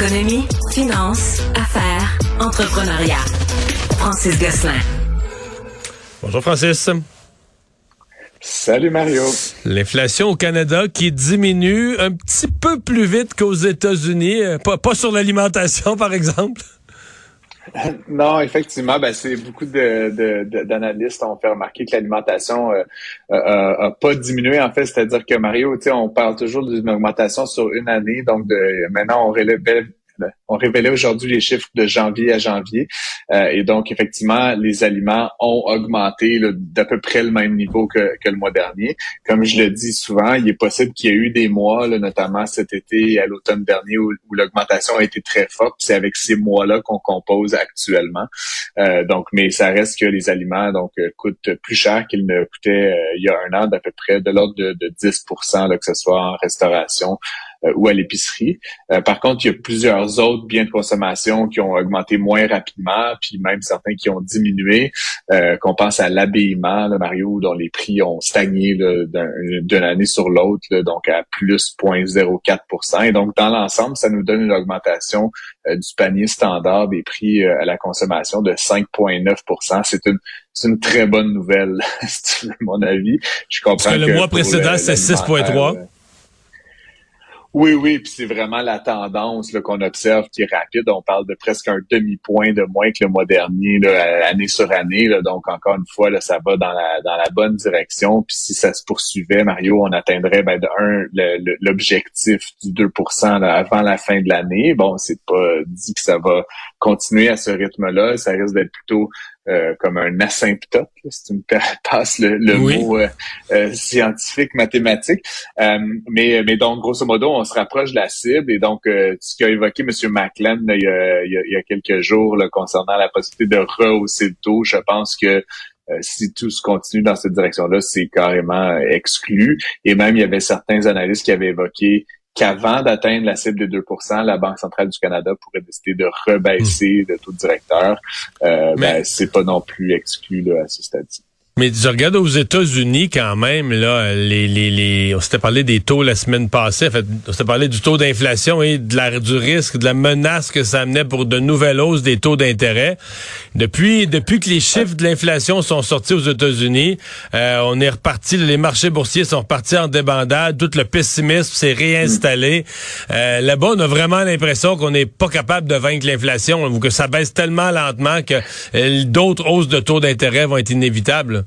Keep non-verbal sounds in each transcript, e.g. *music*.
Économie, finance, affaires, entrepreneuriat. Francis Gosselin. Bonjour Francis. Salut Mario. L'inflation au Canada qui diminue un petit peu plus vite qu'aux États-Unis, euh, pas, pas sur l'alimentation *laughs* par exemple. *laughs* Non, effectivement, ben c'est beaucoup de, d'analystes ont fait remarquer que l'alimentation euh, a pas diminué en fait, c'est-à-dire que Mario, on parle toujours d'une augmentation sur une année, donc de, maintenant on relève on révélait aujourd'hui les chiffres de janvier à janvier. Euh, et donc, effectivement, les aliments ont augmenté d'à peu près le même niveau que, le mois dernier. Comme je le dis souvent, il est possible qu'il y ait eu des mois, notamment cet été et à l'automne dernier, où, l'augmentation a été très forte. C'est avec ces mois-là qu'on compose actuellement. Euh, donc, mais ça reste que les aliments donc euh, coûtent plus cher qu'ils ne coûtaient il y a un an, d'à peu près de l'ordre de, de 10 là, que ce soit en restauration, ou à l'épicerie. Euh, par contre, il y a plusieurs autres biens de consommation qui ont augmenté moins rapidement, puis même certains qui ont diminué. Euh, qu'on pense à l'habillement, Mario, dont les prix ont stagné d'une année sur l'autre, donc à plus 0,04% Et donc, dans l'ensemble, ça nous donne une augmentation du panier standard des prix à la consommation de 5,9 C'est une c'est une très bonne nouvelle, *laughs* si mon avis? Je comprends que, le mois précédent, c'est 6,3. Oui, oui, puis c'est vraiment la tendance qu'on observe qui est rapide. On parle de presque un demi-point de moins que le mois dernier, là, année sur année. Donc, encore une fois, là, ça va dans la, dans la bonne direction. Puis si ça se poursuivait, Mario, on atteindrait ben, de un l'objectif du 2% avant la fin de l'année. Bon, c'est pas dit que ça va continuer à ce rythme-là. Ça risque d'être plutôt euh, comme un asymptote, si tu me *laughs* passes le, mot euh, euh, scientifique, mathématique. mais, mais donc, grosso modo, on se rapproche de la cible. Et donc, ce qu'a évoqué M. Macklin il, y a, il, y a, quelques jours là, concernant la possibilité de rehausser le taux, je pense que si tout se continue dans cette direction-là, c'est carrément exclu. Et même, il y avait certains analystes qui avaient évoqué qu'avant d'atteindre la cible de 2% la Banque centrale du Canada pourrait décider de rebaisser le taux directeur. Euh, ben, c'est pas non plus exclu là, à ce stade-ci. Mais je regarde aux États-Unis quand même, là, les, les, les on s'était parlé des taux la semaine passée, en fait, on s'était parlé du taux d'inflation et de du risque, de la menace que ça amenait pour de nouvelles hausses des taux d'intérêt. Depuis, depuis que les chiffres de l'inflation sont sortis aux États-Unis, euh, on est reparti, les marchés boursiers sont repartis en débandade, tout le pessimisme s'est réinstallé. Euh, là-bas, on a vraiment l'impression qu'on n'est pas capable de vaincre l'inflation, ou que ça baisse tellement lentement que euh, d'autres hausses de taux d'intérêt vont être inévitables.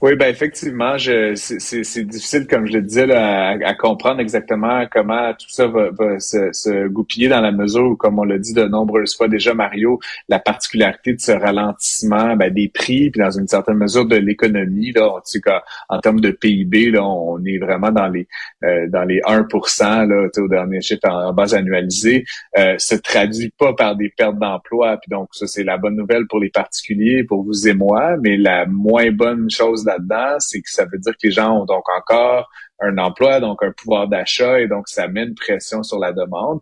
Oui, ben effectivement, c'est difficile, comme je le disais, à, comprendre exactement comment tout ça va, se, goupiller dans la mesure où, comme on l'a dit de nombreuses fois déjà, Mario, la particularité de ce ralentissement ben, des prix, puis dans une certaine mesure de l'économie, là, en en termes de PIB, là, on est vraiment dans les euh, dans les 1% là, au dernier chiffre en, base annualisée, euh, se traduit pas par des pertes d'emploi. Puis donc, ça, c'est la bonne nouvelle pour les particuliers, pour vous et moi, mais la moins bonne là-dedans, c'est que ça veut dire que les gens ont donc encore un emploi, donc un pouvoir d'achat, et donc ça met une pression sur la demande.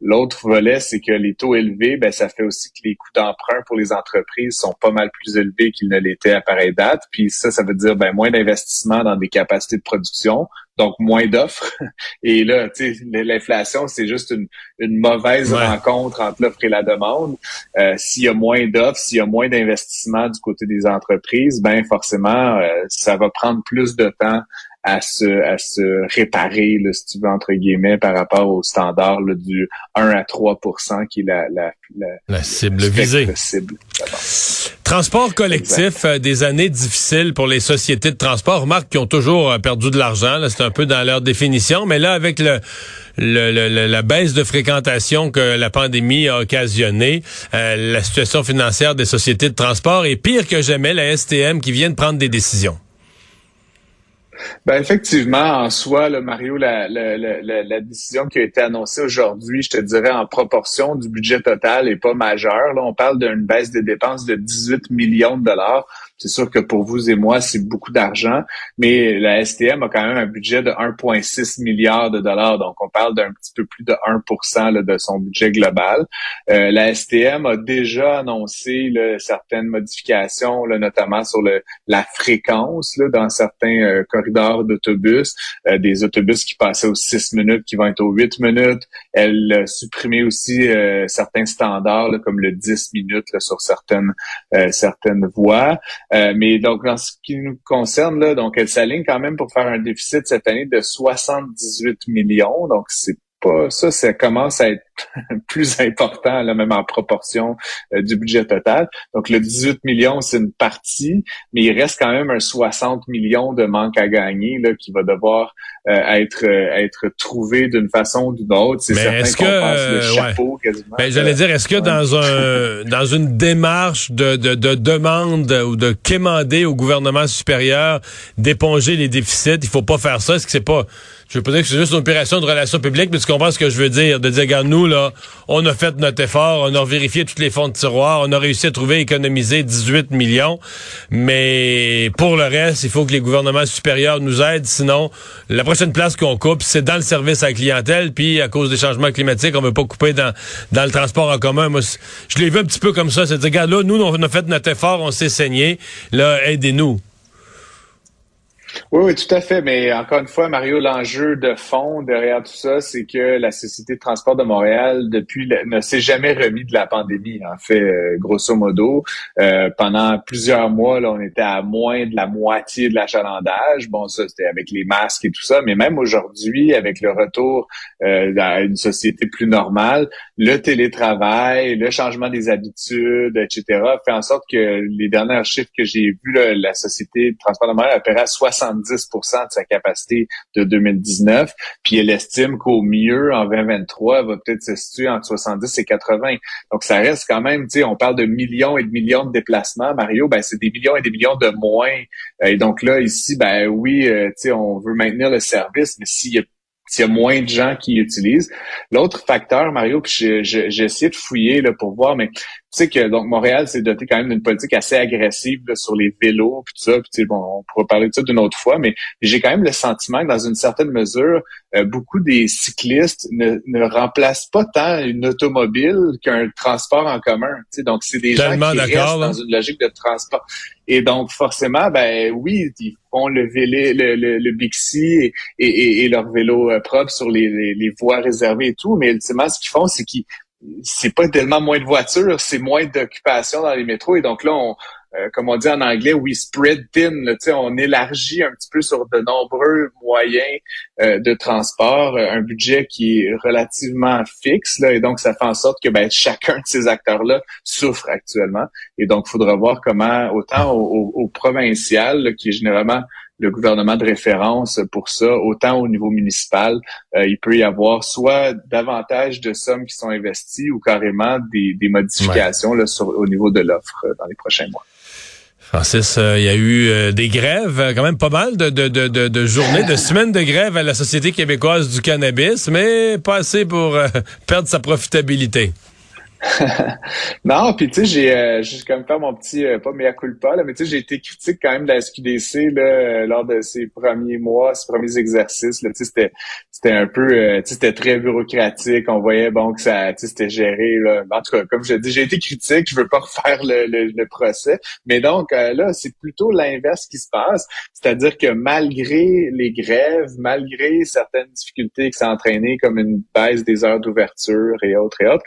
L'autre volet, c'est que les taux élevés, ben, ça fait aussi que les coûts d'emprunt pour les entreprises sont pas mal plus élevés qu'ils ne l'étaient à pareille date. Puis ça, ça veut dire ben, moins d'investissement dans des capacités de production, donc moins d'offres. *laughs* Et là, tu sais, l'inflation, c'est juste une, mauvaise rencontre entre l'offre et la demande. Euh, s'il y a moins d'offres, s'il y a moins d'investissement du côté des entreprises, ben forcément, euh, ça va prendre plus de temps à se, à se réparer, là, si tu veux, entre guillemets, par rapport au standard du 1 à 3% qui est la, la, la, cible visée. Transport collectif, euh, des années difficiles pour les sociétés de transport. Remarque qui ont toujours euh, perdu de l'argent, c'est un peu dans leur définition, mais là, avec le, le, la baisse de fréquentation que la pandémie a occasionné, euh, la situation financière des sociétés de transport est pire que jamais, la STM qui vient de prendre des décisions. Ben effectivement, en soi, Mario, la, la, la, la, décision qui a été annoncée aujourd'hui, je te dirais en proportion du budget total, est pas majeure. Là, on parle d'une baisse des dépenses de 18 millions de dollars. C'est sûr que pour vous et moi, c'est beaucoup d'argent, mais la STM a quand même un budget de 1,6 milliard de dollars. Donc, on parle d'un petit peu plus de 1 là, de son budget global. Euh, la STM a déjà annoncé là, certaines modifications, là, notamment sur le, la fréquence dans certains euh, corridors d'autobus, euh, des autobus qui passaient aux 6 minutes qui vont être aux 8 minutes. Elle a supprimé aussi euh, certains standards comme le 10 minutes sur certaines certaines voies. Euh, mais donc, en ce qui nous concerne, là, donc elle s'aligne quand même pour faire un déficit cette année de 78 millions. Donc, c'est pas ça, ça commence à être *laughs* plus important, là, même en proportion euh, du budget total. Donc, le 18 millions, c'est une partie, mais il reste quand même un 60 millions de manque à gagner là, qui va devoir euh, être euh, être trouvé d'une façon ou d'une autre. C'est certain est-ce que, le chapeau quasiment. Ben, j'allais dire, est-ce que dans un *laughs* dans une démarche de, de, de demande ou de quémander au gouvernement supérieur d'éponger les déficits, il faut pas faire ça? Est-ce que c'est pas je veux pas dire que c'est juste une opération de relations publiques, mais tu comprends ce que je veux dire, de dire, regarde, nous, là, on a fait notre effort, on a vérifié tous les fonds de tiroir, on a réussi à trouver, économiser 18 millions, mais pour le reste, il faut que les gouvernements supérieurs nous aident, sinon, la prochaine place qu'on coupe, c'est dans le service à la clientèle, puis à cause des changements climatiques, on veut pas couper dans, dans le transport en commun. Moi, je l'ai vu un petit peu comme ça, c'est de dire, regarde, là, nous, on a fait notre effort, on s'est saigné, là, aidez-nous. Oui, oui, tout à fait. Mais encore une fois, Mario, l'enjeu de fond derrière tout ça, c'est que la Société de transport de Montréal, depuis, ne s'est jamais remis de la pandémie. En fait, euh, grosso modo, euh, pendant plusieurs mois, on était à moins de la moitié de l'achalandage. Bon, ça, c'était avec les masques et tout ça. Mais même aujourd'hui, avec le retour euh, à une société plus normale, le télétravail, le changement des habitudes, etc., fait en sorte que les derniers chiffres que j'ai vus, la Société de transport de Montréal opérait à 70 de sa capacité de 2019, puis elle estime qu'au mieux, en 2023, elle va peut-être se situer entre 70 et 80. Donc, ça reste quand même, tu sais, on parle de millions et de millions de déplacements. Mario, ben, c'est des millions et des millions de moins. Et donc là, ici, ben oui, euh, tu sais, on veut maintenir le service, mais s'il y a moins de gens qui utilisent. L'autre facteur, Mario, puis j'ai essayé de fouiller là, pour voir, mais sais que donc Montréal s'est doté quand même d'une politique assez agressive sur les vélos puis tout ça. Puis bon, on pourra parler de ça d'une autre fois, mais j'ai quand même le sentiment que dans une certaine mesure, euh, beaucoup des cyclistes ne, ne remplacent pas tant une automobile qu'un transport en commun. Donc c'est des gens qui restent dans une logique de transport. Et donc, forcément, ben oui, ils font le vélo, le, le, le Bixi et, et, leur vélo euh, propre sur les, les, voies réservées et tout. Mais ultimement, ce qu'ils font, c'est qu'ils c'est pas tellement moins de voitures, c'est moins d'occupation dans les métros. Et donc là, on, euh, comme on dit en anglais, we spread thin, on élargit un petit peu sur de nombreux moyens euh, de transport, euh, un budget qui est relativement fixe, là, et donc ça fait en sorte que ben, chacun de ces acteurs-là souffre actuellement. Et donc, il faudra voir comment, autant au, provincial, qui est généralement le gouvernement de référence pour ça, autant au niveau municipal, il peut y avoir soit davantage de sommes qui sont investies ou carrément des, modifications là, sur, au niveau de l'offre dans les prochains mois. Francis, euh, il y a eu euh, des grèves, quand même pas mal de, de, de, de, journées, de *laughs* semaines de grève à la Société québécoise du cannabis, mais pas assez pour euh, perdre sa profitabilité. *laughs* non, puis tu sais, j'ai euh, comme fait mon petit, euh, pas mea culpa, là, mais tu sais, j'ai été critique quand même de la SQDC là, euh, lors de ces premiers mois, ces premiers exercices. Tu sais, c'était, c'était un peu, euh, tu sais, c'était très bureaucratique. On voyait bon que ça, tu sais, c'était géré. Là. En tout cas, comme je dis, j'ai été critique. Je veux pas *laughs* refaire le, le, procès, mais donc là, c'est plutôt l'inverse qui se passe, c'est-à-dire que malgré les grèves, malgré certaines difficultés qui s'est entraîné, comme une baisse des heures d'ouverture et autres et autres.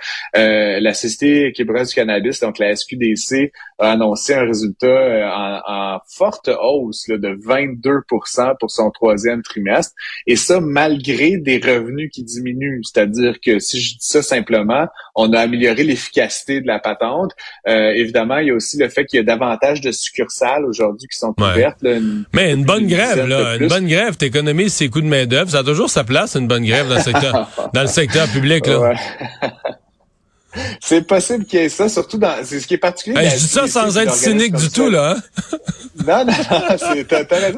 Euh, la Société québécoise du cannabis, donc la SQDC, a annoncé un résultat euh, en, forte hausse de 22% pour son troisième trimestre. Et ça, malgré des revenus qui diminuent. C'est-à-dire que si je dis ça simplement, on a amélioré l'efficacité de la patente. Euh, évidemment, il y a aussi le fait qu'il y a davantage de succursales aujourd'hui qui sont ouvertes. Mais une bonne grève, là, une bonne grève, t'économises ses coûts de main-d'œuvre. Ça a toujours sa place, une bonne grève dans le secteur, *laughs* dans le secteur public. Là. C'est possible qu'il y ait ça, surtout dans. C'est ce qui est particulier. je dis ça sans être cynique du tout, là. Hein? Non, non, non, c'est euh,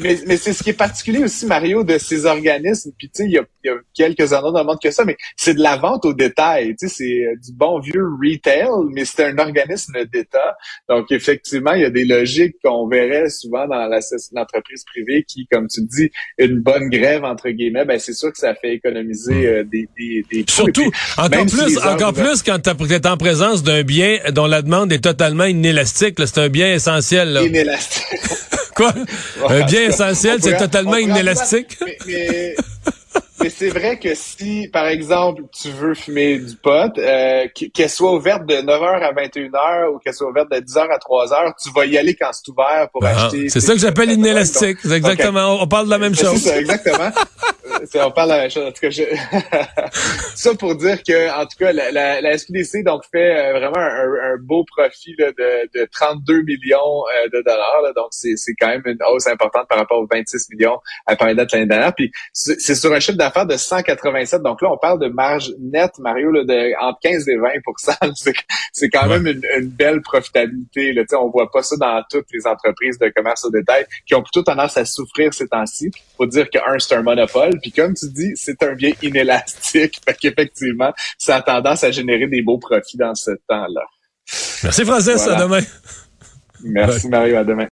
mais, mais c'est ce qui est particulier aussi, Mario, de ces organismes. Puis tu sais, il y a, y a, quelques endroits dans le monde que ça, mais c'est de la vente au détail. Tu sais, c'est euh, du bon vieux retail, mais c'est un organisme d'État. Donc effectivement, il y a des logiques qu'on verrait souvent dans l'entreprise privée qui, comme tu dis, une bonne grève entre guillemets, ben c'est sûr que ça fait économiser euh, des, des, des Surtout, encore plus, encore plus quand tu es en présence d'un bien dont la demande est totalement inélastique. C'est un bien essentiel. Là. Inélastique. *laughs* Quoi? Un bien essentiel, c'est totalement inélastique? mais, mais c'est vrai que si, par exemple, tu veux fumer du pot, euh, qu'elle soit ouverte de 9h à 21h ou qu'elle soit ouverte de 10h à 3h, tu vas y aller quand c'est ouvert pour ah, acheter. C'est ça que j'appelle inélastique. C'est exactement. On parle de la même chose. C'est ça, exactement. *laughs* on parle de la même chose. En tout cas, je... *laughs* ça pour dire que, en tout cas, la, la, la SQDC donc fait euh, vraiment un, un, beau profit là, de, de 32 millions euh, de dollars. Là, donc, c'est quand même une hausse importante par rapport aux 26 millions à pareille date l'année dernière. Puis, c'est sur un chiffre d'affaires de 187. Donc là, on parle de marge nette, Mario, là, de entre 15 et 20% *laughs* C'est quand même une, une, belle profitabilité. Là. on voit pas ça dans toutes les entreprises de commerce au détail qui ont plutôt tendance à souffrir ces temps-ci. Faut dire que un, c'est un monopole. Puis comme tu dis, c'est un bien inélastique. *laughs* Fait qu'effectivement, ça a tendance à générer des beaux profits dans ce temps-là. Merci Francis, à demain. Merci Mario, à demain.